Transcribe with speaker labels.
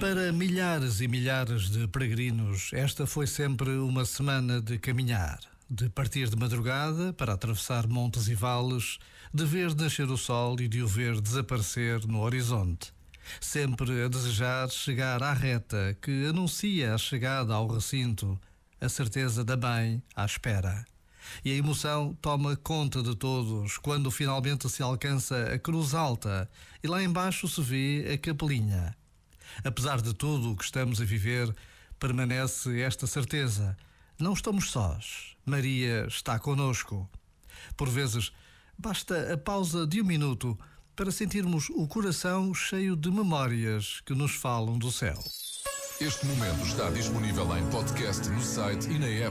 Speaker 1: Para milhares e milhares de peregrinos, esta foi sempre uma semana de caminhar, de partir de madrugada para atravessar montes e vales, de ver nascer o sol e de o ver desaparecer no horizonte. Sempre a desejar chegar à reta que anuncia a chegada ao recinto, a certeza da mãe à espera. E a emoção toma conta de todos quando finalmente se alcança a cruz alta e lá embaixo se vê a capelinha. Apesar de tudo o que estamos a viver, permanece esta certeza: não estamos sós. Maria está conosco. Por vezes, basta a pausa de um minuto para sentirmos o coração cheio de memórias que nos falam do céu.
Speaker 2: Este momento está disponível em podcast no site e na app.